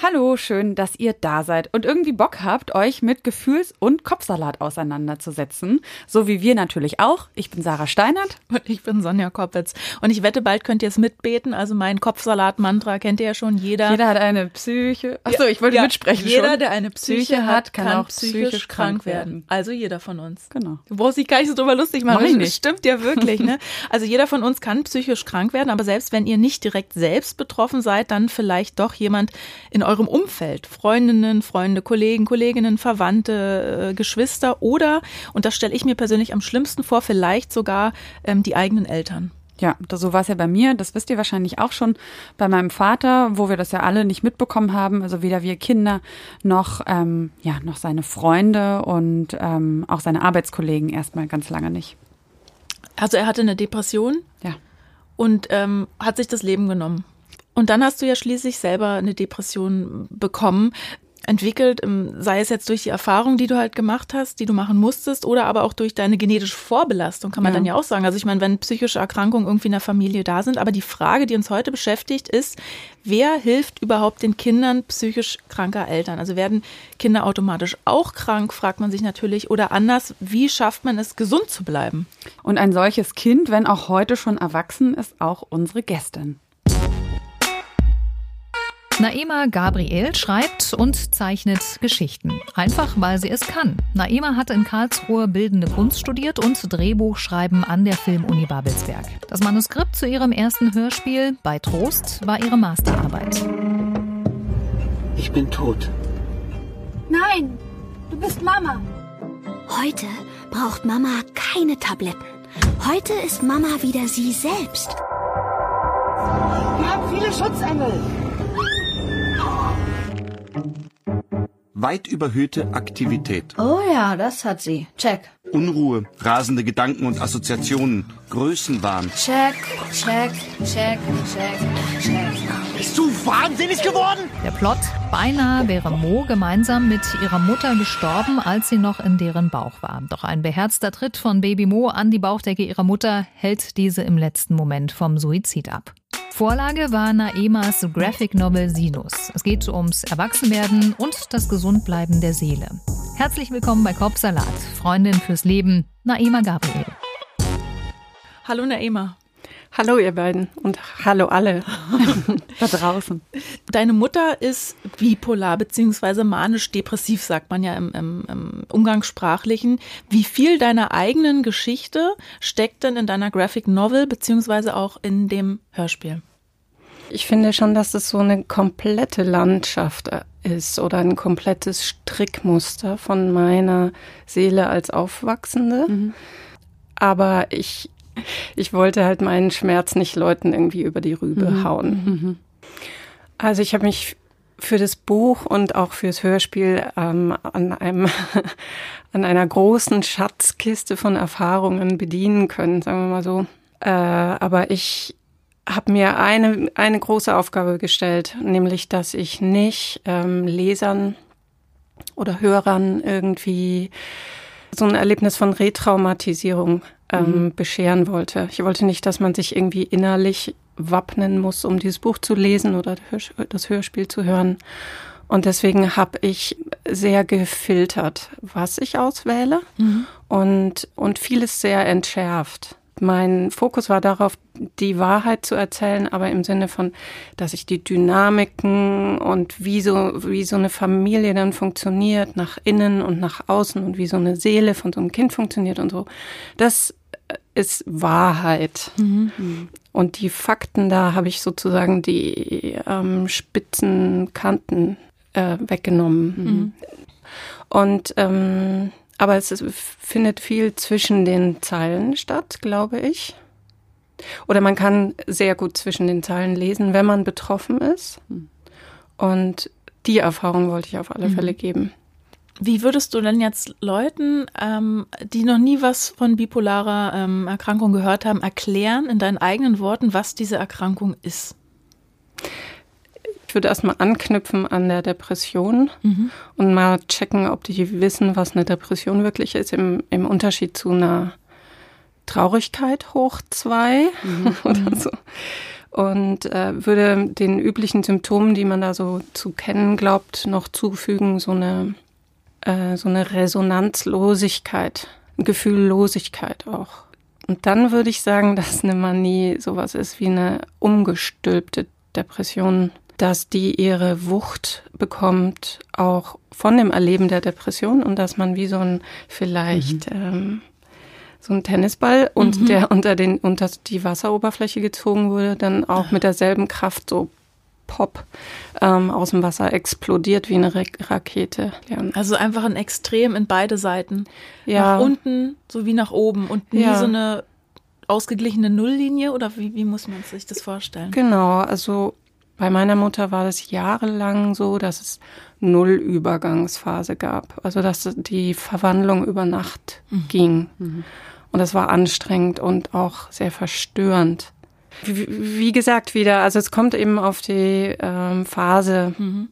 Hallo, schön, dass ihr da seid und irgendwie Bock habt, euch mit Gefühls- und Kopfsalat auseinanderzusetzen. So wie wir natürlich auch. Ich bin Sarah Steinert. Und ich bin Sonja Koppitz. Und ich wette, bald könnt ihr es mitbeten. Also mein Kopfsalat-Mantra kennt ihr ja schon. Jeder. Jeder hat eine Psyche. Achso, ich wollte ja, mitsprechen. Jeder, schon. der eine Psyche, Psyche hat, kann, kann auch psychisch krank werden. Also jeder von uns. Genau. Du brauchst dich gar nicht so drüber lustig machen. Mach das stimmt ja wirklich, ne? Also jeder von uns kann psychisch krank werden, aber selbst wenn ihr nicht direkt selbst betroffen seid, dann vielleicht doch jemand in eurem Umfeld, Freundinnen, Freunde, Kollegen, Kolleginnen, Verwandte, äh, Geschwister oder, und das stelle ich mir persönlich am schlimmsten vor, vielleicht sogar ähm, die eigenen Eltern. Ja, so war es ja bei mir. Das wisst ihr wahrscheinlich auch schon bei meinem Vater, wo wir das ja alle nicht mitbekommen haben. Also weder wir Kinder noch ähm, ja noch seine Freunde und ähm, auch seine Arbeitskollegen erstmal ganz lange nicht. Also er hatte eine Depression. Ja. Und ähm, hat sich das Leben genommen. Und dann hast du ja schließlich selber eine Depression bekommen entwickelt, ähm, sei es jetzt durch die Erfahrung, die du halt gemacht hast, die du machen musstest, oder aber auch durch deine genetische Vorbelastung, kann man ja. dann ja auch sagen. Also ich meine, wenn psychische Erkrankungen irgendwie in der Familie da sind, aber die Frage, die uns heute beschäftigt, ist, wer hilft überhaupt den Kindern psychisch kranker Eltern? Also werden Kinder automatisch auch krank, fragt man sich natürlich, oder anders, wie schafft man es, gesund zu bleiben? Und ein solches Kind, wenn auch heute schon erwachsen, ist auch unsere Gästin. Naima Gabriel schreibt und zeichnet Geschichten. Einfach weil sie es kann. Naima hat in Karlsruhe bildende Kunst studiert und Drehbuchschreiben an der Filmuni Babelsberg. Das Manuskript zu ihrem ersten Hörspiel bei Trost war ihre Masterarbeit. Ich bin tot. Nein, du bist Mama. Heute braucht Mama keine Tabletten. Heute ist Mama wieder sie selbst. Wir haben viele Schutzengel. Weit überhöhte Aktivität. Oh ja, das hat sie. Check. Unruhe, rasende Gedanken und Assoziationen, Größenwahn. Check, check, check, check, check. Bist du wahnsinnig geworden? Der Plot, beinahe wäre Mo gemeinsam mit ihrer Mutter gestorben, als sie noch in deren Bauch war. Doch ein beherzter Tritt von Baby Mo an die Bauchdecke ihrer Mutter hält diese im letzten Moment vom Suizid ab. Vorlage war Naemas Graphic Novel Sinus. Es geht ums Erwachsenwerden und das Gesundbleiben der Seele. Herzlich willkommen bei Kopfsalat, Freundin fürs Leben, Naema Gabriel. Hallo Naema. Hallo ihr beiden und hallo alle da draußen. Deine Mutter ist bipolar bzw. manisch-depressiv, sagt man ja im, im, im, Umgangssprachlichen. Wie viel deiner eigenen Geschichte steckt denn in deiner Graphic Novel bzw. auch in dem Hörspiel? Ich finde schon, dass es so eine komplette Landschaft ist oder ein komplettes Strickmuster von meiner Seele als Aufwachsende. Mhm. Aber ich, ich wollte halt meinen Schmerz nicht Leuten irgendwie über die Rübe mhm. hauen. Mhm. Also ich habe mich für das Buch und auch fürs Hörspiel ähm, an einem an einer großen Schatzkiste von Erfahrungen bedienen können, sagen wir mal so. Äh, aber ich habe mir eine, eine große Aufgabe gestellt, nämlich, dass ich nicht ähm, Lesern oder Hörern irgendwie so ein Erlebnis von Retraumatisierung ähm, mhm. bescheren wollte. Ich wollte nicht, dass man sich irgendwie innerlich wappnen muss, um dieses Buch zu lesen oder das Hörspiel zu hören. Und deswegen habe ich sehr gefiltert, was ich auswähle mhm. und, und vieles sehr entschärft. Mein Fokus war darauf, die Wahrheit zu erzählen, aber im Sinne von, dass ich die Dynamiken und wie so, wie so eine Familie dann funktioniert, nach innen und nach außen und wie so eine Seele von so einem Kind funktioniert und so. Das ist Wahrheit. Mhm. Und die Fakten, da habe ich sozusagen die ähm, spitzen Kanten äh, weggenommen. Mhm. Und ähm, aber es ist, findet viel zwischen den Zeilen statt, glaube ich. Oder man kann sehr gut zwischen den Zeilen lesen, wenn man betroffen ist. Und die Erfahrung wollte ich auf alle mhm. Fälle geben. Wie würdest du denn jetzt Leuten, ähm, die noch nie was von bipolarer ähm, Erkrankung gehört haben, erklären in deinen eigenen Worten, was diese Erkrankung ist? Ich würde erstmal anknüpfen an der Depression mhm. und mal checken, ob die wissen, was eine Depression wirklich ist, im, im Unterschied zu einer Traurigkeit hoch zwei mhm. oder so. Und äh, würde den üblichen Symptomen, die man da so zu kennen glaubt, noch zufügen, so eine, äh, so eine Resonanzlosigkeit, Gefühllosigkeit auch. Und dann würde ich sagen, dass eine Manie sowas ist wie eine umgestülpte Depression, dass die ihre Wucht bekommt, auch von dem Erleben der Depression und dass man wie so ein vielleicht mhm. ähm, so ein Tennisball und mhm. der unter den unter die Wasseroberfläche gezogen wurde, dann auch mit derselben Kraft so pop ähm, aus dem Wasser explodiert wie eine Ra Rakete. Ja. Also einfach ein Extrem in beide Seiten. Ja. Nach unten sowie nach oben und nie ja. so eine ausgeglichene Nulllinie oder wie, wie muss man sich das vorstellen? Genau, also bei meiner Mutter war das jahrelang so, dass es null Übergangsphase gab. Also dass die Verwandlung über Nacht mhm. ging. Mhm. Und das war anstrengend und auch sehr verstörend. Wie, gesagt, wieder, also es kommt eben auf die ähm, Phase mhm.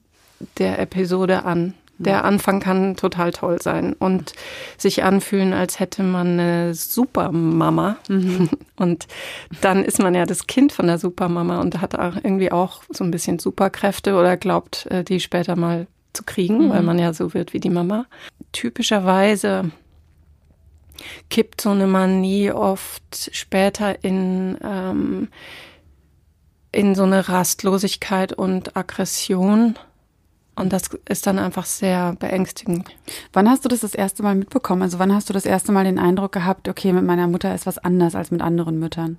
der Episode an. Der Anfang kann total toll sein und sich anfühlen, als hätte man eine Supermama. Mhm. Und dann ist man ja das Kind von der Supermama und hat auch irgendwie auch so ein bisschen Superkräfte oder glaubt, äh, die später mal zu kriegen, mhm. weil man ja so wird wie die Mama. Typischerweise kippt so eine Manie oft später in, ähm, in so eine Rastlosigkeit und Aggression. Und das ist dann einfach sehr beängstigend. Wann hast du das das erste Mal mitbekommen? Also wann hast du das erste Mal den Eindruck gehabt, okay, mit meiner Mutter ist was anders als mit anderen Müttern?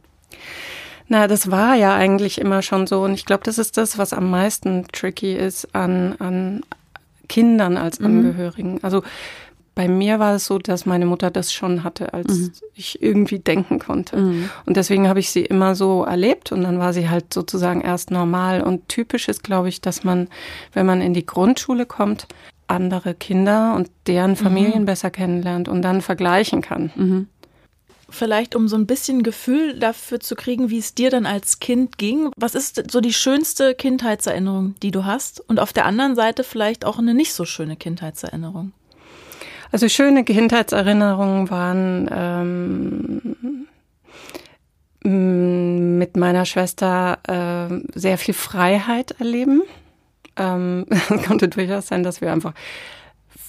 Na, das war ja eigentlich immer schon so. Und ich glaube, das ist das, was am meisten tricky ist an, an Kindern als mhm. Angehörigen. Mhm. Also bei mir war es so, dass meine Mutter das schon hatte, als mhm. ich irgendwie denken konnte. Mhm. Und deswegen habe ich sie immer so erlebt und dann war sie halt sozusagen erst normal. Und typisch ist, glaube ich, dass man, wenn man in die Grundschule kommt, andere Kinder und deren mhm. Familien mhm. besser kennenlernt und dann vergleichen kann. Mhm. Vielleicht um so ein bisschen Gefühl dafür zu kriegen, wie es dir dann als Kind ging. Was ist so die schönste Kindheitserinnerung, die du hast? Und auf der anderen Seite vielleicht auch eine nicht so schöne Kindheitserinnerung? Also schöne Kindheitserinnerungen waren ähm, mit meiner Schwester äh, sehr viel Freiheit erleben. Ähm, es konnte durchaus sein, dass wir einfach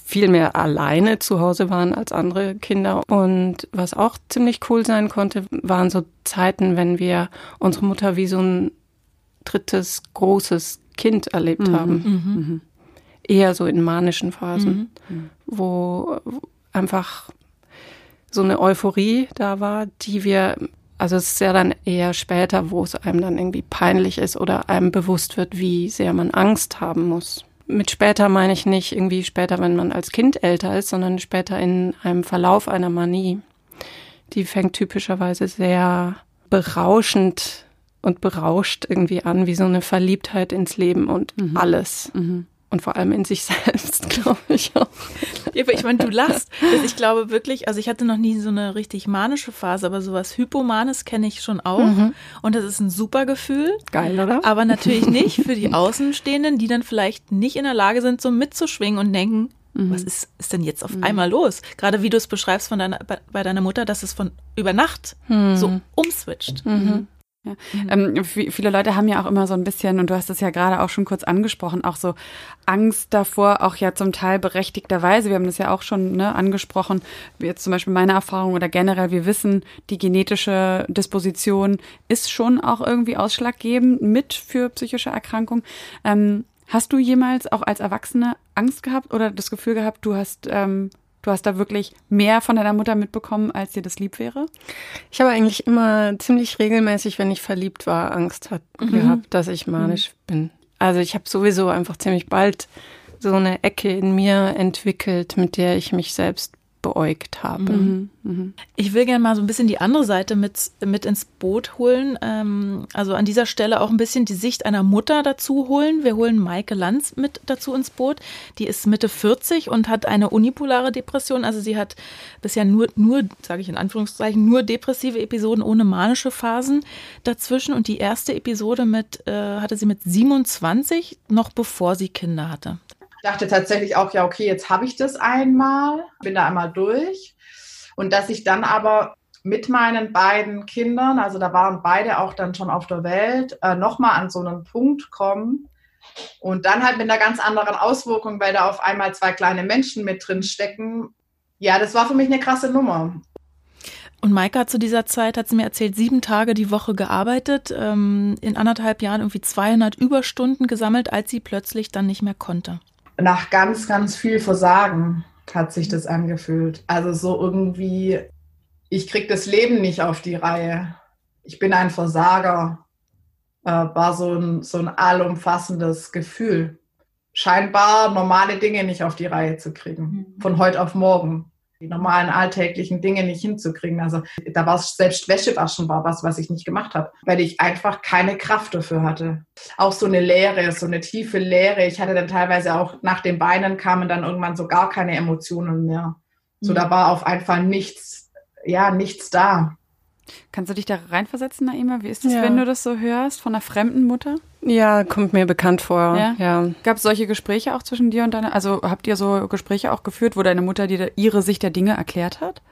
viel mehr alleine zu Hause waren als andere Kinder. Und was auch ziemlich cool sein konnte, waren so Zeiten, wenn wir unsere Mutter wie so ein drittes großes Kind erlebt mhm, haben. Mhm eher so in manischen Phasen, mhm. wo einfach so eine Euphorie da war, die wir, also es ist ja dann eher später, wo es einem dann irgendwie peinlich ist oder einem bewusst wird, wie sehr man Angst haben muss. Mit später meine ich nicht irgendwie später, wenn man als Kind älter ist, sondern später in einem Verlauf einer Manie. Die fängt typischerweise sehr berauschend und berauscht irgendwie an, wie so eine Verliebtheit ins Leben und mhm. alles. Mhm und vor allem in sich selbst, glaube ich auch. Ja, aber ich meine, du lachst. Ich glaube wirklich, also ich hatte noch nie so eine richtig manische Phase, aber sowas Hypomanes kenne ich schon auch. Mhm. Und das ist ein super Gefühl. Geil, oder? Aber natürlich nicht für die Außenstehenden, die dann vielleicht nicht in der Lage sind, so mitzuschwingen und denken, mhm. was ist, ist denn jetzt auf mhm. einmal los? Gerade wie du es beschreibst von deiner, bei, bei deiner Mutter, dass es von über Nacht mhm. so umswitcht. Ja. Mhm. Ähm, viele Leute haben ja auch immer so ein bisschen, und du hast es ja gerade auch schon kurz angesprochen, auch so Angst davor, auch ja zum Teil berechtigterweise. Wir haben das ja auch schon ne, angesprochen, jetzt zum Beispiel meine Erfahrung oder generell, wir wissen, die genetische Disposition ist schon auch irgendwie ausschlaggebend mit für psychische Erkrankungen. Ähm, hast du jemals auch als Erwachsene Angst gehabt oder das Gefühl gehabt, du hast ähm, Du hast da wirklich mehr von deiner Mutter mitbekommen, als dir das lieb wäre? Ich habe eigentlich immer ziemlich regelmäßig, wenn ich verliebt war, Angst hat, mhm. gehabt, dass ich manisch mhm. bin. Also ich habe sowieso einfach ziemlich bald so eine Ecke in mir entwickelt, mit der ich mich selbst beäugt habe. Mhm, mh. Ich will gerne mal so ein bisschen die andere Seite mit, mit ins Boot holen. Ähm, also an dieser Stelle auch ein bisschen die Sicht einer Mutter dazu holen. Wir holen Maike Lanz mit dazu ins Boot. Die ist Mitte 40 und hat eine unipolare Depression. Also sie hat bisher nur, nur sage ich in Anführungszeichen, nur depressive Episoden ohne manische Phasen dazwischen. Und die erste Episode mit, äh, hatte sie mit 27, noch bevor sie Kinder hatte dachte tatsächlich auch, ja, okay, jetzt habe ich das einmal, bin da einmal durch. Und dass ich dann aber mit meinen beiden Kindern, also da waren beide auch dann schon auf der Welt, äh, nochmal an so einen Punkt kommen und dann halt mit einer ganz anderen Auswirkung, weil da auf einmal zwei kleine Menschen mit drin stecken. Ja, das war für mich eine krasse Nummer. Und Maika hat zu dieser Zeit, hat sie mir erzählt, sieben Tage die Woche gearbeitet, ähm, in anderthalb Jahren irgendwie 200 Überstunden gesammelt, als sie plötzlich dann nicht mehr konnte. Nach ganz, ganz viel Versagen hat sich das angefühlt. Also so irgendwie, ich krieg das Leben nicht auf die Reihe. Ich bin ein Versager. Äh, war so ein, so ein allumfassendes Gefühl. Scheinbar normale Dinge nicht auf die Reihe zu kriegen. Mhm. Von heute auf morgen die normalen alltäglichen Dinge nicht hinzukriegen. Also da war es selbst Wäschewaschen war was, was ich nicht gemacht habe, weil ich einfach keine Kraft dafür hatte. Auch so eine Leere, so eine tiefe Leere. Ich hatte dann teilweise auch nach den Beinen kamen dann irgendwann so gar keine Emotionen mehr. So mhm. da war auf einfach nichts, ja nichts da. Kannst du dich da reinversetzen, Naima? Wie ist es, ja. wenn du das so hörst von einer fremden Mutter? Ja, kommt mir bekannt vor. Ja. ja. Gab es solche Gespräche auch zwischen dir und deiner? Also habt ihr so Gespräche auch geführt, wo deine Mutter dir ihre Sicht der Dinge erklärt hat?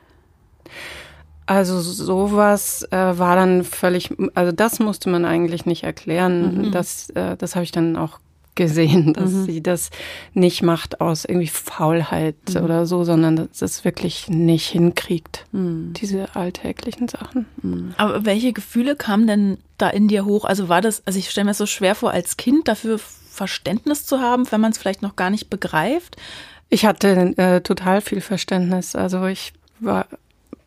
Also sowas äh, war dann völlig, also das musste man eigentlich nicht erklären. Mhm. Das, äh, das habe ich dann auch gesehen, dass mhm. sie das nicht macht aus irgendwie Faulheit mhm. oder so, sondern dass es wirklich nicht hinkriegt, mhm. diese alltäglichen Sachen. Mhm. Aber welche Gefühle kamen denn da in dir hoch? Also war das, also ich stelle mir so schwer vor, als Kind dafür Verständnis zu haben, wenn man es vielleicht noch gar nicht begreift. Ich hatte äh, total viel Verständnis. Also ich war,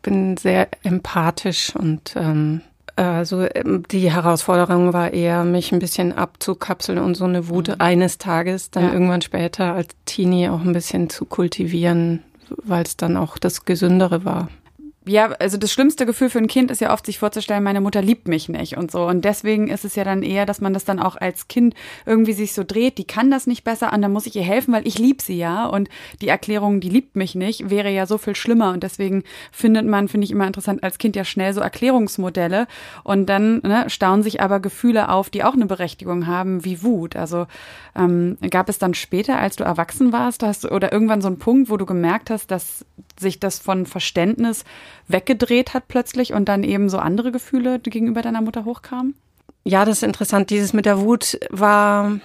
bin sehr empathisch und ähm, also ähm, die Herausforderung war eher, mich ein bisschen abzukapseln und so eine Wut mhm. eines Tages dann ja. irgendwann später als Teenie auch ein bisschen zu kultivieren, weil es dann auch das Gesündere war ja, also das schlimmste Gefühl für ein Kind ist ja oft, sich vorzustellen, meine Mutter liebt mich nicht und so. Und deswegen ist es ja dann eher, dass man das dann auch als Kind irgendwie sich so dreht, die kann das nicht besser an, dann muss ich ihr helfen, weil ich lieb sie ja. Und die Erklärung, die liebt mich nicht, wäre ja so viel schlimmer. Und deswegen findet man, finde ich immer interessant, als Kind ja schnell so Erklärungsmodelle. Und dann ne, stauen sich aber Gefühle auf, die auch eine Berechtigung haben, wie Wut. Also ähm, gab es dann später, als du erwachsen warst, hast, oder irgendwann so einen Punkt, wo du gemerkt hast, dass sich das von Verständnis weggedreht hat plötzlich und dann eben so andere Gefühle gegenüber deiner Mutter hochkamen? Ja, das ist interessant. Dieses mit der Wut war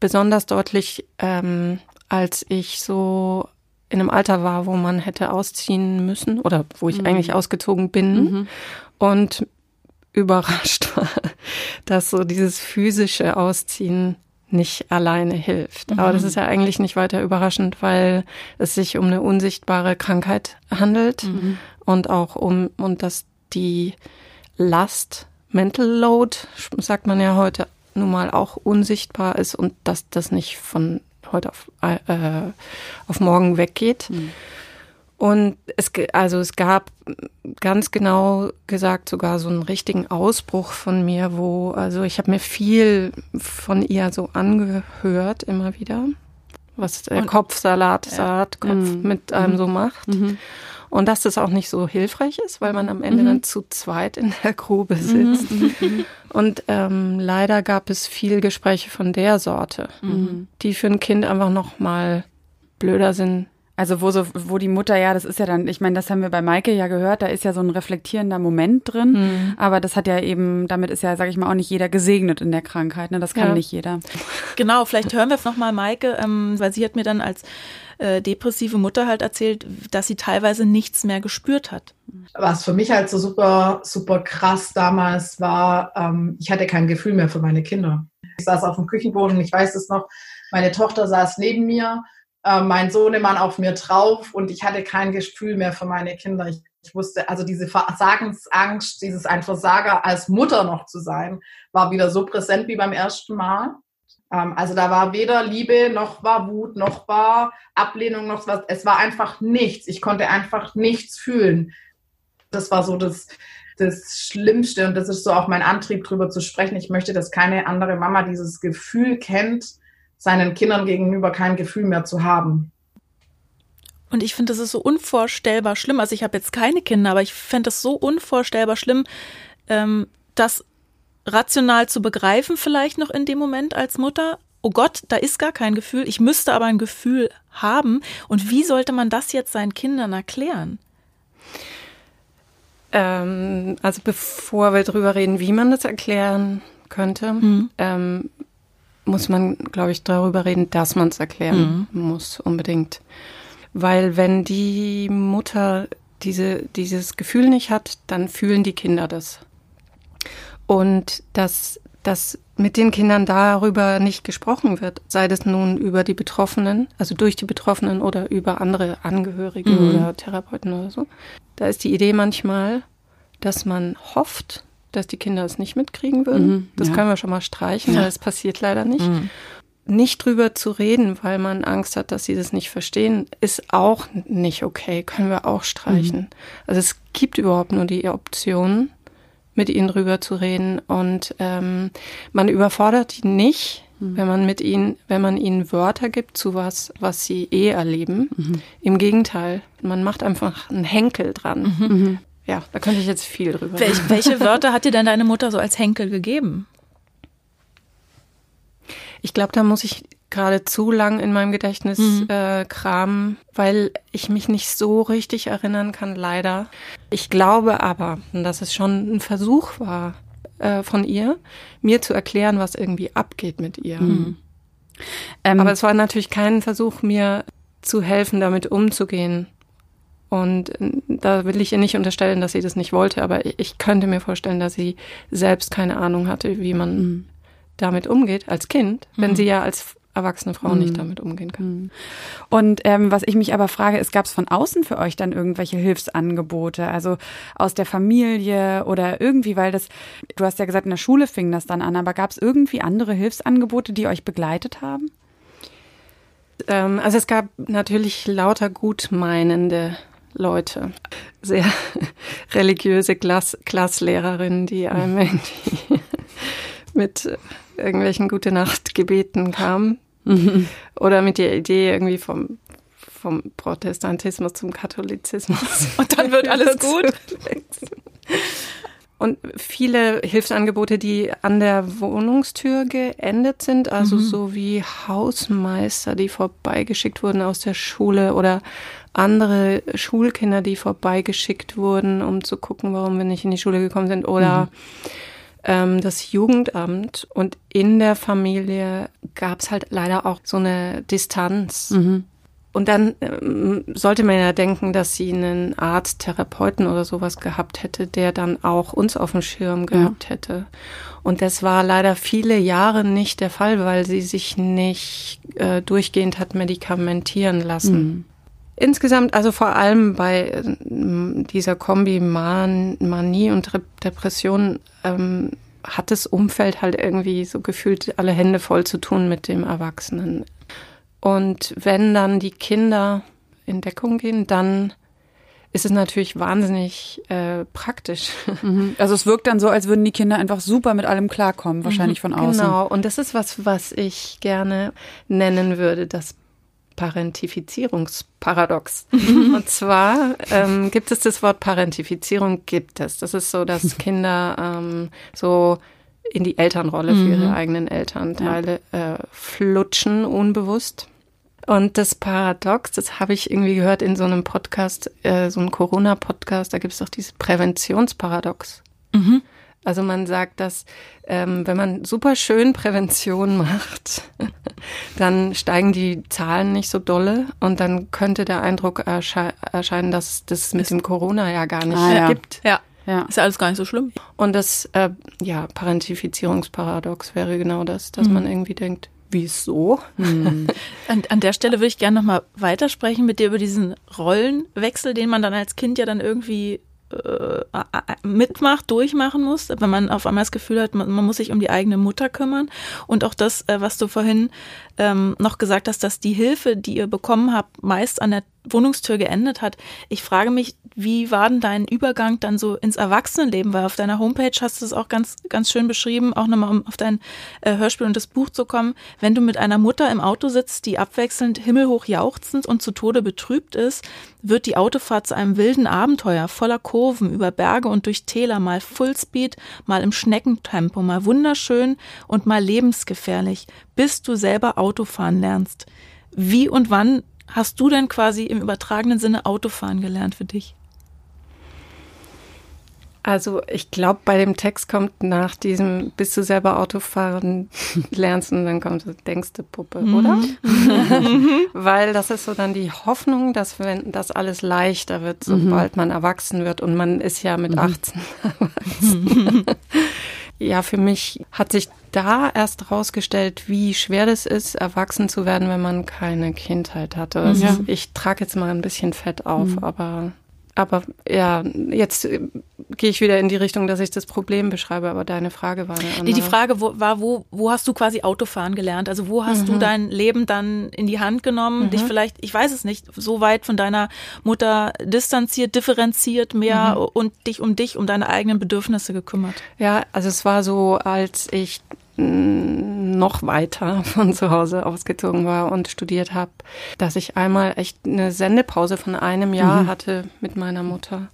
besonders deutlich, ähm, als ich so in einem Alter war, wo man hätte ausziehen müssen oder wo ich mhm. eigentlich ausgezogen bin mhm. und überrascht war, dass so dieses physische Ausziehen nicht alleine hilft. Mhm. Aber das ist ja eigentlich nicht weiter überraschend, weil es sich um eine unsichtbare Krankheit handelt mhm. Und auch um, und dass die Last, Mental Load, sagt man ja heute nun mal auch unsichtbar ist und dass das nicht von heute auf, äh, auf morgen weggeht. Mhm. Und es, also es gab ganz genau gesagt sogar so einen richtigen Ausbruch von mir, wo, also ich habe mir viel von ihr so angehört immer wieder, was der Kopfsalat, ja. Saatkopf mhm. mit einem mhm. so macht. Mhm. Und dass das auch nicht so hilfreich ist, weil man am Ende mhm. dann zu zweit in der Grube mhm. sitzt. Mhm. Und ähm, leider gab es viel Gespräche von der Sorte, die für ein Kind einfach noch mal blöder sind also wo so, wo die Mutter, ja, das ist ja dann, ich meine, das haben wir bei Maike ja gehört, da ist ja so ein reflektierender Moment drin, mhm. aber das hat ja eben, damit ist ja, sag ich mal, auch nicht jeder gesegnet in der Krankheit, ne? Das kann ja. nicht jeder. Genau, vielleicht hören wir nochmal Maike, ähm, weil sie hat mir dann als äh, depressive Mutter halt erzählt, dass sie teilweise nichts mehr gespürt hat. Was für mich halt so super, super krass damals war, ähm, ich hatte kein Gefühl mehr für meine Kinder. Ich saß auf dem Küchenboden, ich weiß es noch, meine Tochter saß neben mir äh, mein Sohnemann auf mir drauf und ich hatte kein Gefühl mehr für meine Kinder. Ich, ich wusste, also diese Versagensangst, dieses ein Versager als Mutter noch zu sein, war wieder so präsent wie beim ersten Mal. Ähm, also da war weder Liebe, noch war Wut, noch war Ablehnung, noch was. Es war einfach nichts. Ich konnte einfach nichts fühlen. Das war so das, das Schlimmste und das ist so auch mein Antrieb, drüber zu sprechen. Ich möchte, dass keine andere Mama dieses Gefühl kennt, seinen Kindern gegenüber kein Gefühl mehr zu haben. Und ich finde, das ist so unvorstellbar schlimm. Also ich habe jetzt keine Kinder, aber ich fände es so unvorstellbar schlimm, ähm, das rational zu begreifen, vielleicht noch in dem Moment als Mutter. Oh Gott, da ist gar kein Gefühl. Ich müsste aber ein Gefühl haben. Und wie sollte man das jetzt seinen Kindern erklären? Ähm, also bevor wir drüber reden, wie man das erklären könnte, mhm. ähm, muss man, glaube ich, darüber reden, dass man es erklären mhm. muss, unbedingt. Weil wenn die Mutter diese, dieses Gefühl nicht hat, dann fühlen die Kinder das. Und dass, dass mit den Kindern darüber nicht gesprochen wird, sei das nun über die Betroffenen, also durch die Betroffenen oder über andere Angehörige mhm. oder Therapeuten oder so. Da ist die Idee manchmal, dass man hofft, dass die Kinder es nicht mitkriegen würden. Mhm, das ja. können wir schon mal streichen, weil das passiert leider nicht. Mhm. Nicht drüber zu reden, weil man Angst hat, dass sie das nicht verstehen, ist auch nicht okay, können wir auch streichen. Mhm. Also es gibt überhaupt nur die Option, mit ihnen drüber zu reden und ähm, man überfordert die nicht, mhm. wenn man mit ihnen, wenn man ihnen Wörter gibt zu was, was sie eh erleben. Mhm. Im Gegenteil, man macht einfach einen Henkel dran. Mhm. Ja, da könnte ich jetzt viel drüber. Welch, welche Wörter hat dir denn deine Mutter so als Henkel gegeben? Ich glaube, da muss ich gerade zu lang in meinem Gedächtnis mhm. äh, kramen, weil ich mich nicht so richtig erinnern kann, leider. Ich glaube aber, dass es schon ein Versuch war äh, von ihr, mir zu erklären, was irgendwie abgeht mit ihr. Mhm. Ähm, aber es war natürlich kein Versuch, mir zu helfen, damit umzugehen. Und äh, da will ich ihr nicht unterstellen, dass sie das nicht wollte, aber ich könnte mir vorstellen, dass sie selbst keine Ahnung hatte, wie man mhm. damit umgeht als Kind, wenn mhm. sie ja als erwachsene Frau mhm. nicht damit umgehen kann. Mhm. Und ähm, was ich mich aber frage, ist, gab es von außen für euch dann irgendwelche Hilfsangebote? Also aus der Familie oder irgendwie, weil das, du hast ja gesagt, in der Schule fing das dann an, aber gab es irgendwie andere Hilfsangebote, die euch begleitet haben? Ähm, also es gab natürlich lauter gutmeinende Leute, sehr religiöse Klass Klasslehrerinnen, die einem irgendwie mit irgendwelchen Gute Nacht Gebeten kamen mhm. oder mit der Idee irgendwie vom vom Protestantismus zum Katholizismus. Und dann wird alles gut. Und viele Hilfsangebote, die an der Wohnungstür geendet sind, also mhm. so wie Hausmeister, die vorbeigeschickt wurden aus der Schule oder andere Schulkinder, die vorbeigeschickt wurden, um zu gucken, warum wir nicht in die Schule gekommen sind oder mhm ähm, das Jugendamt und in der Familie gab es halt leider auch so eine Distanz. Mhm. Und dann ähm, sollte man ja denken, dass sie einen Arzt, Therapeuten oder sowas gehabt hätte, der dann auch uns auf dem Schirm gehabt ja. hätte. Und das war leider viele Jahre nicht der Fall, weil sie sich nicht äh, durchgehend hat medikamentieren lassen. Mhm. Insgesamt, also vor allem bei äh, dieser Kombi Man Manie und Depression, ähm, hat das Umfeld halt irgendwie so gefühlt alle Hände voll zu tun mit dem Erwachsenen. Und wenn dann die Kinder in Deckung gehen, dann ist es natürlich wahnsinnig äh, praktisch. Mhm. Also es wirkt dann so, als würden die Kinder einfach super mit allem klarkommen, wahrscheinlich von außen. Genau, und das ist was, was ich gerne nennen würde, das Parentifizierungsparadox. Und zwar ähm, gibt es das Wort Parentifizierung, gibt es. Das ist so, dass Kinder ähm, so in die Elternrolle für ihre mhm. eigenen Elternteile äh, flutschen, unbewusst. Und das Paradox, das habe ich irgendwie gehört in so einem Podcast, äh, so einem Corona-Podcast, da gibt es doch dieses Präventionsparadox. Mhm. Also man sagt, dass ähm, wenn man super schön Prävention macht, dann steigen die Zahlen nicht so dolle und dann könnte der Eindruck ersche erscheinen, dass das mit dem Corona ja gar nicht ah, ja. gibt. Ja. Ja. Ist ja alles gar nicht so schlimm. Und das äh, ja, Parentifizierungsparadox wäre genau das, dass mhm. man irgendwie denkt, wieso? Mhm. An, an der Stelle würde ich gerne nochmal weitersprechen mit dir über diesen Rollenwechsel, den man dann als Kind ja dann irgendwie mitmacht, durchmachen muss, wenn man auf einmal das Gefühl hat, man, man, muss sich um die eigene Mutter kümmern. Und auch das, äh, was du vorhin ähm, noch gesagt hast, dass die Hilfe, die ihr bekommen habt, meist an der Wohnungstür geendet hat. Ich frage mich, wie war denn dein Übergang dann so ins Erwachsenenleben? Weil auf deiner Homepage hast du es auch ganz, ganz schön beschrieben, auch nochmal um auf dein äh, Hörspiel und das Buch zu kommen. Wenn du mit einer Mutter im Auto sitzt, die abwechselnd himmelhoch jauchzend und zu Tode betrübt ist, wird die Autofahrt zu einem wilden Abenteuer voller Kurven über Berge und durch Täler, mal Fullspeed, mal im Schneckentempo, mal wunderschön und mal lebensgefährlich, bis du selber Autofahren lernst. Wie und wann hast du denn quasi im übertragenen Sinne Autofahren gelernt für dich? Also ich glaube, bei dem Text kommt nach diesem, bis du selber Auto fahren lernst und dann kommt so, denkste Puppe, mhm. oder? Weil das ist so dann die Hoffnung, dass wenn das alles leichter wird, sobald mhm. man erwachsen wird und man ist ja mit 18 mhm. erwachsen. ja, für mich hat sich da erst rausgestellt, wie schwer das ist, erwachsen zu werden, wenn man keine Kindheit hatte. Ja. Ich trage jetzt mal ein bisschen Fett auf, mhm. aber aber ja, jetzt äh, gehe ich wieder in die Richtung, dass ich das Problem beschreibe, aber deine Frage war eine andere. Nee, die Frage wo, war, wo, wo hast du quasi Autofahren gelernt? Also wo hast mhm. du dein Leben dann in die Hand genommen, mhm. dich vielleicht, ich weiß es nicht, so weit von deiner Mutter distanziert, differenziert mehr mhm. und dich um dich, um deine eigenen Bedürfnisse gekümmert? Ja, also es war so, als ich noch weiter von zu Hause ausgezogen war und studiert habe, dass ich einmal echt eine Sendepause von einem Jahr mhm. hatte mit meiner Mutter.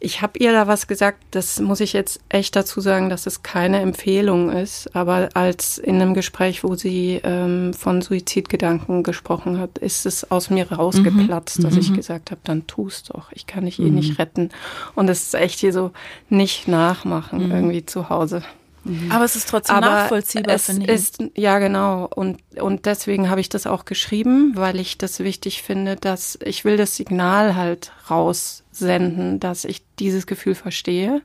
Ich habe ihr da was gesagt, das muss ich jetzt echt dazu sagen, dass es keine Empfehlung ist, aber als in einem Gespräch, wo sie ähm, von Suizidgedanken gesprochen hat, ist es aus mir rausgeplatzt, mhm. dass ich mhm. gesagt habe, dann tu's doch, ich kann dich eh nicht mhm. retten. Und es ist echt hier so, nicht nachmachen mhm. irgendwie zu Hause. Mhm. Aber es ist trotzdem Aber nachvollziehbar, finde ich. Ist, ja, genau. Und, und deswegen habe ich das auch geschrieben, weil ich das wichtig finde, dass ich will das Signal halt raussenden, dass ich dieses Gefühl verstehe.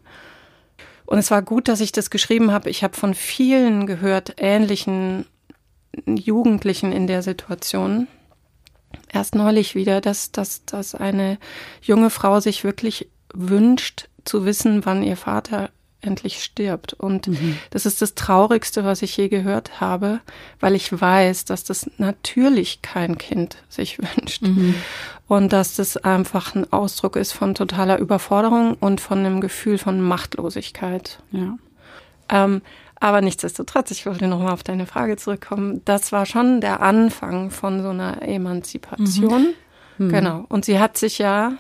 Und es war gut, dass ich das geschrieben habe. Ich habe von vielen gehört, ähnlichen Jugendlichen in der Situation. Erst neulich wieder, dass, dass, dass eine junge Frau sich wirklich wünscht, zu wissen, wann ihr Vater endlich stirbt. Und mhm. das ist das Traurigste, was ich je gehört habe, weil ich weiß, dass das natürlich kein Kind sich wünscht. Mhm. Und dass das einfach ein Ausdruck ist von totaler Überforderung und von einem Gefühl von Machtlosigkeit. Ja. Ähm, aber nichtsdestotrotz, ich wollte nochmal auf deine Frage zurückkommen. Das war schon der Anfang von so einer Emanzipation. Mhm. Genau. Und sie hat sich ja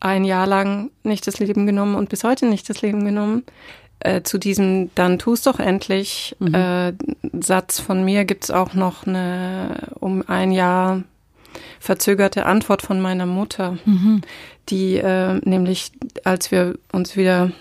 ein Jahr lang nicht das Leben genommen und bis heute nicht das Leben genommen. Äh, zu diesem dann tust doch endlich mhm. äh, Satz von mir gibt's auch noch eine um ein Jahr verzögerte Antwort von meiner Mutter, mhm. die äh, nämlich, als wir uns wieder,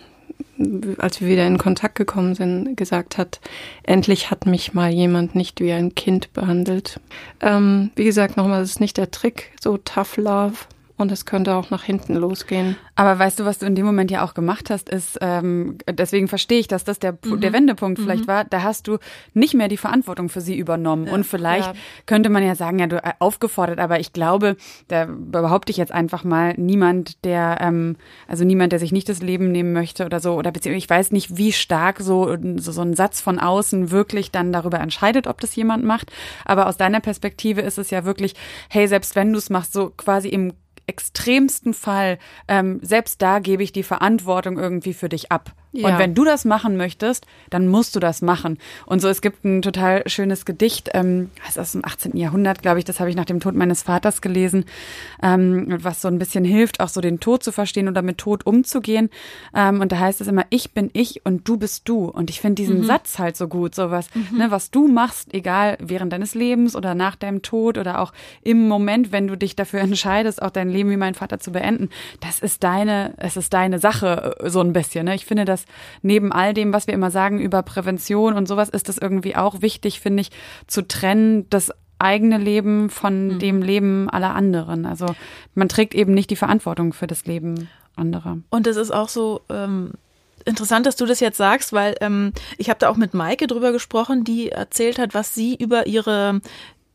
als wir wieder in Kontakt gekommen sind, gesagt hat, endlich hat mich mal jemand nicht wie ein Kind behandelt. Ähm, wie gesagt, nochmal, das ist nicht der Trick, so tough love. Und es könnte auch nach hinten losgehen. Aber weißt du, was du in dem Moment ja auch gemacht hast, ist, ähm, deswegen verstehe ich, dass das der, mhm. der Wendepunkt mhm. vielleicht war, da hast du nicht mehr die Verantwortung für sie übernommen. Ja. Und vielleicht ja. könnte man ja sagen, ja, du äh, aufgefordert, aber ich glaube, da behaupte ich jetzt einfach mal, niemand, der, ähm, also niemand, der sich nicht das Leben nehmen möchte oder so, oder beziehungsweise ich weiß nicht, wie stark so, so, so ein Satz von außen wirklich dann darüber entscheidet, ob das jemand macht. Aber aus deiner Perspektive ist es ja wirklich, hey, selbst wenn du es machst, so quasi im extremsten Fall, ähm, selbst da gebe ich die Verantwortung irgendwie für dich ab. Ja. Und wenn du das machen möchtest, dann musst du das machen. Und so, es gibt ein total schönes Gedicht, ähm, das ist aus dem 18. Jahrhundert, glaube ich, das habe ich nach dem Tod meines Vaters gelesen, ähm, was so ein bisschen hilft, auch so den Tod zu verstehen oder mit Tod umzugehen. Ähm, und da heißt es immer, ich bin ich und du bist du. Und ich finde diesen mhm. Satz halt so gut, so was, mhm. ne, was du machst, egal während deines Lebens oder nach deinem Tod oder auch im Moment, wenn du dich dafür entscheidest, auch dein Leben wie mein Vater zu beenden, das ist deine, es ist deine Sache, äh, so ein bisschen. Ne? Ich finde das dass neben all dem, was wir immer sagen über Prävention und sowas, ist es irgendwie auch wichtig, finde ich, zu trennen, das eigene Leben von mhm. dem Leben aller anderen. Also man trägt eben nicht die Verantwortung für das Leben anderer. Und es ist auch so, ähm interessant, dass du das jetzt sagst, weil ähm, ich habe da auch mit Maike drüber gesprochen, die erzählt hat, was sie über ihre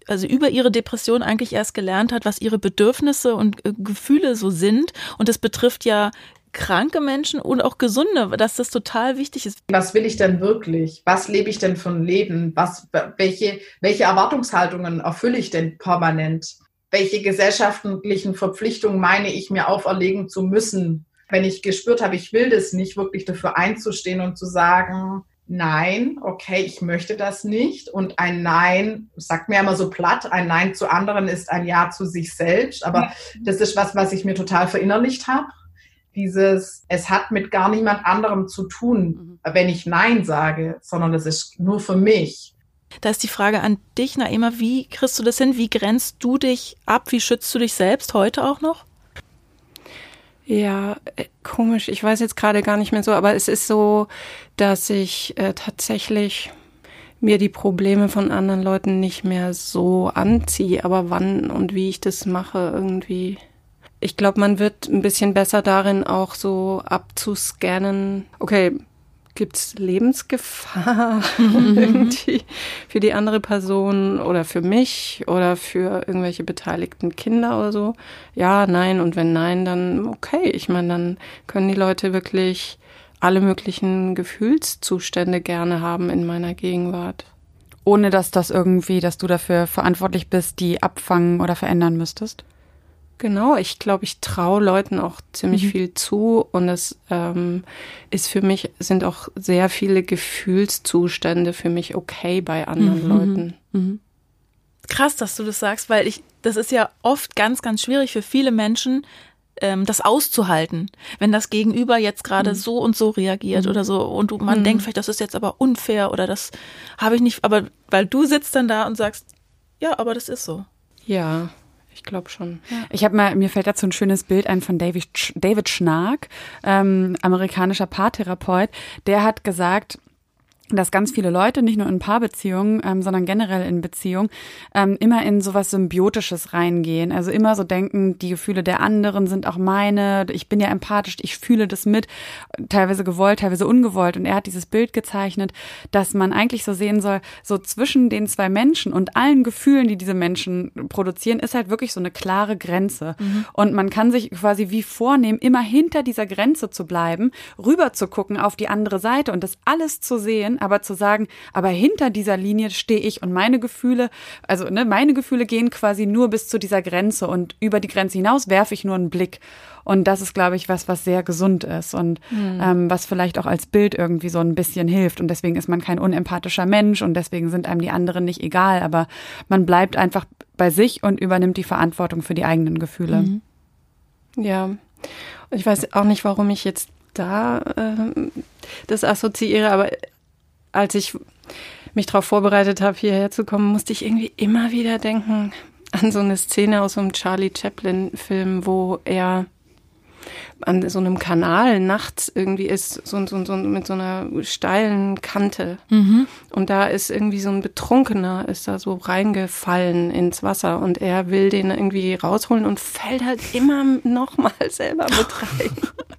also über ihre Depression eigentlich erst gelernt hat, was ihre Bedürfnisse und äh, Gefühle so sind. Und das betrifft ja kranke Menschen und auch gesunde, dass das total wichtig ist. Was will ich denn wirklich? Was lebe ich denn für ein Leben? Was, welche, welche Erwartungshaltungen erfülle ich denn permanent? Welche gesellschaftlichen Verpflichtungen meine ich mir auferlegen zu müssen? Wenn ich gespürt habe, ich will das nicht, wirklich dafür einzustehen und zu sagen, Nein, okay, ich möchte das nicht. Und ein Nein, sagt mir immer so platt, ein Nein zu anderen ist ein Ja zu sich selbst. Aber das ist was, was ich mir total verinnerlicht habe dieses, es hat mit gar niemand anderem zu tun, mhm. wenn ich Nein sage, sondern es ist nur für mich. Da ist die Frage an dich, Naima, wie kriegst du das hin? Wie grenzt du dich ab? Wie schützt du dich selbst heute auch noch? Ja, äh, komisch. Ich weiß jetzt gerade gar nicht mehr so, aber es ist so, dass ich äh, tatsächlich mir die Probleme von anderen Leuten nicht mehr so anziehe, aber wann und wie ich das mache, irgendwie. Ich glaube, man wird ein bisschen besser darin, auch so abzuscannen. Okay, gibt's Lebensgefahr mhm. irgendwie für die andere Person oder für mich oder für irgendwelche beteiligten Kinder oder so? Ja, nein. Und wenn nein, dann okay. Ich meine, dann können die Leute wirklich alle möglichen Gefühlszustände gerne haben in meiner Gegenwart. Ohne dass das irgendwie, dass du dafür verantwortlich bist, die abfangen oder verändern müsstest? Genau, ich glaube, ich traue Leuten auch ziemlich mhm. viel zu und es ähm, ist für mich, sind auch sehr viele Gefühlszustände für mich okay bei anderen mhm. Leuten. Mhm. Krass, dass du das sagst, weil ich, das ist ja oft ganz, ganz schwierig für viele Menschen, ähm, das auszuhalten, wenn das Gegenüber jetzt gerade mhm. so und so reagiert mhm. oder so und du, man mhm. denkt vielleicht, das ist jetzt aber unfair oder das habe ich nicht, aber weil du sitzt dann da und sagst, ja, aber das ist so. Ja, ich glaube schon. Ich habe mal, mir fällt dazu ein schönes Bild ein von David, David Schnark, ähm, amerikanischer Paartherapeut. Der hat gesagt, dass ganz viele Leute, nicht nur in Paarbeziehungen, ähm, sondern generell in Beziehungen, ähm, immer in sowas Symbiotisches reingehen. Also immer so denken, die Gefühle der anderen sind auch meine, ich bin ja empathisch, ich fühle das mit, teilweise gewollt, teilweise ungewollt. Und er hat dieses Bild gezeichnet, dass man eigentlich so sehen soll, so zwischen den zwei Menschen und allen Gefühlen, die diese Menschen produzieren, ist halt wirklich so eine klare Grenze. Mhm. Und man kann sich quasi wie vornehmen, immer hinter dieser Grenze zu bleiben, rüber zu gucken auf die andere Seite und das alles zu sehen aber zu sagen, aber hinter dieser Linie stehe ich und meine Gefühle, also ne, meine Gefühle gehen quasi nur bis zu dieser Grenze und über die Grenze hinaus werfe ich nur einen Blick. Und das ist, glaube ich, was, was sehr gesund ist und mhm. ähm, was vielleicht auch als Bild irgendwie so ein bisschen hilft. Und deswegen ist man kein unempathischer Mensch und deswegen sind einem die anderen nicht egal, aber man bleibt einfach bei sich und übernimmt die Verantwortung für die eigenen Gefühle. Mhm. Ja. Und ich weiß auch nicht, warum ich jetzt da äh, das assoziiere, aber als ich mich darauf vorbereitet habe, hierher zu kommen, musste ich irgendwie immer wieder denken an so eine Szene aus so einem Charlie Chaplin-Film, wo er an so einem Kanal nachts irgendwie ist, so, so, so mit so einer steilen Kante. Mhm. Und da ist irgendwie so ein Betrunkener, ist da so reingefallen ins Wasser und er will den irgendwie rausholen und fällt halt immer noch mal selber mit rein.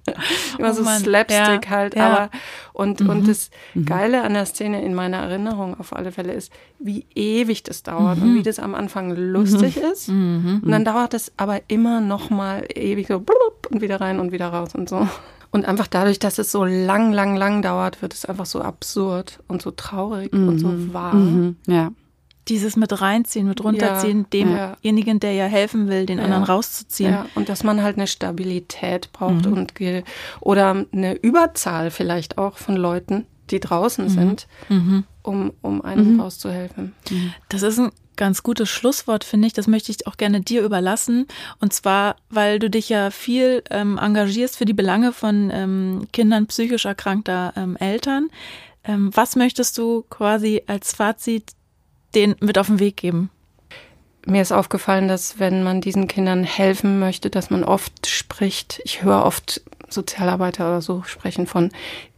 immer oh so Mann. Slapstick ja. halt, ja. aber und, mhm. und das mhm. Geile an der Szene in meiner Erinnerung auf alle Fälle ist, wie ewig das dauert und mhm. wie das am Anfang lustig mhm. ist. Mhm. Und dann dauert es aber immer noch mal ewig so und wieder rein und wieder raus und so. Und einfach dadurch, dass es so lang, lang, lang dauert, wird es einfach so absurd und so traurig mhm. und so mhm. wahr. Mhm. Ja. Dieses mit reinziehen, mit runterziehen, ja, demjenigen, der ja helfen will, den ja. anderen rauszuziehen. Ja, und dass man halt eine Stabilität braucht mhm. und oder eine Überzahl vielleicht auch von Leuten, die draußen mhm. sind, mhm. um, um einem mhm. rauszuhelfen. Das ist ein ganz gutes Schlusswort, finde ich. Das möchte ich auch gerne dir überlassen. Und zwar, weil du dich ja viel ähm, engagierst für die Belange von ähm, Kindern psychisch erkrankter ähm, Eltern. Ähm, was möchtest du quasi als Fazit den mit auf den Weg geben? Mir ist aufgefallen, dass wenn man diesen Kindern helfen möchte, dass man oft spricht, ich höre oft Sozialarbeiter oder so sprechen von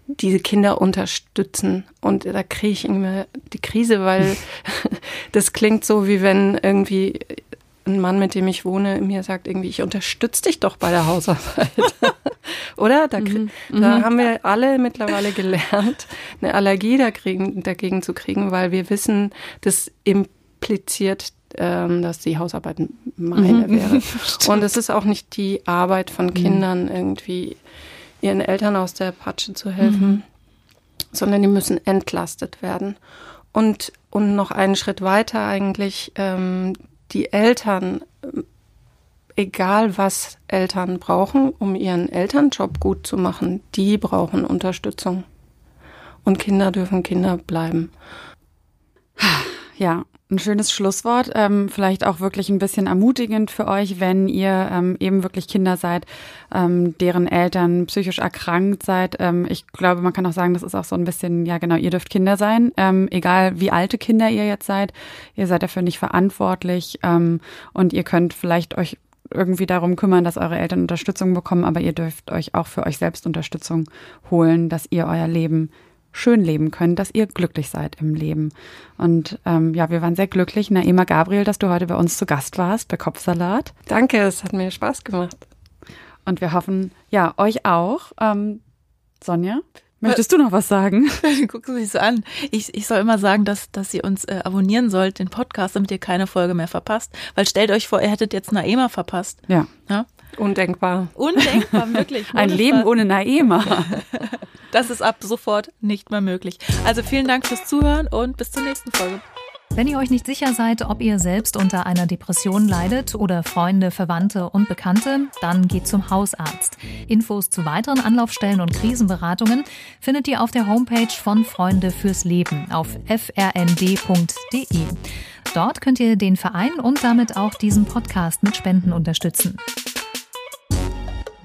diese Kinder unterstützen. Und da kriege ich irgendwie die Krise, weil das klingt so, wie wenn irgendwie ein Mann, mit dem ich wohne, mir sagt irgendwie, ich unterstütze dich doch bei der Hausarbeit. Oder? Da, mhm. da mhm. haben wir alle mittlerweile gelernt, eine Allergie dagegen, dagegen zu kriegen, weil wir wissen, das impliziert ähm, dass die Hausarbeit meine mhm. wäre. Und es ist auch nicht die Arbeit von mhm. Kindern irgendwie ihren Eltern aus der Patsche zu helfen, mhm. sondern die müssen entlastet werden. Und, und noch einen Schritt weiter eigentlich, ähm, die Eltern, egal was Eltern brauchen, um ihren Elternjob gut zu machen, die brauchen Unterstützung. Und Kinder dürfen Kinder bleiben. Ja, ein schönes Schlusswort, ähm, vielleicht auch wirklich ein bisschen ermutigend für euch, wenn ihr ähm, eben wirklich Kinder seid, ähm, deren Eltern psychisch erkrankt seid. Ähm, ich glaube, man kann auch sagen, das ist auch so ein bisschen, ja genau, ihr dürft Kinder sein, ähm, egal wie alte Kinder ihr jetzt seid, ihr seid dafür nicht verantwortlich ähm, und ihr könnt vielleicht euch irgendwie darum kümmern, dass eure Eltern Unterstützung bekommen, aber ihr dürft euch auch für euch selbst Unterstützung holen, dass ihr euer Leben schön leben könnt, dass ihr glücklich seid im Leben. Und ähm, ja, wir waren sehr glücklich, Naima Gabriel, dass du heute bei uns zu Gast warst bei Kopfsalat. Danke, es hat mir Spaß gemacht. Und wir hoffen, ja, euch auch. Ähm, Sonja, möchtest du noch was sagen? Gucken Sie sich so an. Ich, ich soll immer sagen, dass, dass ihr uns äh, abonnieren sollt, den Podcast, damit ihr keine Folge mehr verpasst. Weil stellt euch vor, ihr hättet jetzt Naema verpasst. Ja. ja? Undenkbar. Undenkbar, wirklich. Ein Leben ohne Naema. Das ist ab sofort nicht mehr möglich. Also vielen Dank fürs Zuhören und bis zur nächsten Folge. Wenn ihr euch nicht sicher seid, ob ihr selbst unter einer Depression leidet oder Freunde, Verwandte und Bekannte, dann geht zum Hausarzt. Infos zu weiteren Anlaufstellen und Krisenberatungen findet ihr auf der Homepage von Freunde fürs Leben auf frnd.de. Dort könnt ihr den Verein und damit auch diesen Podcast mit Spenden unterstützen.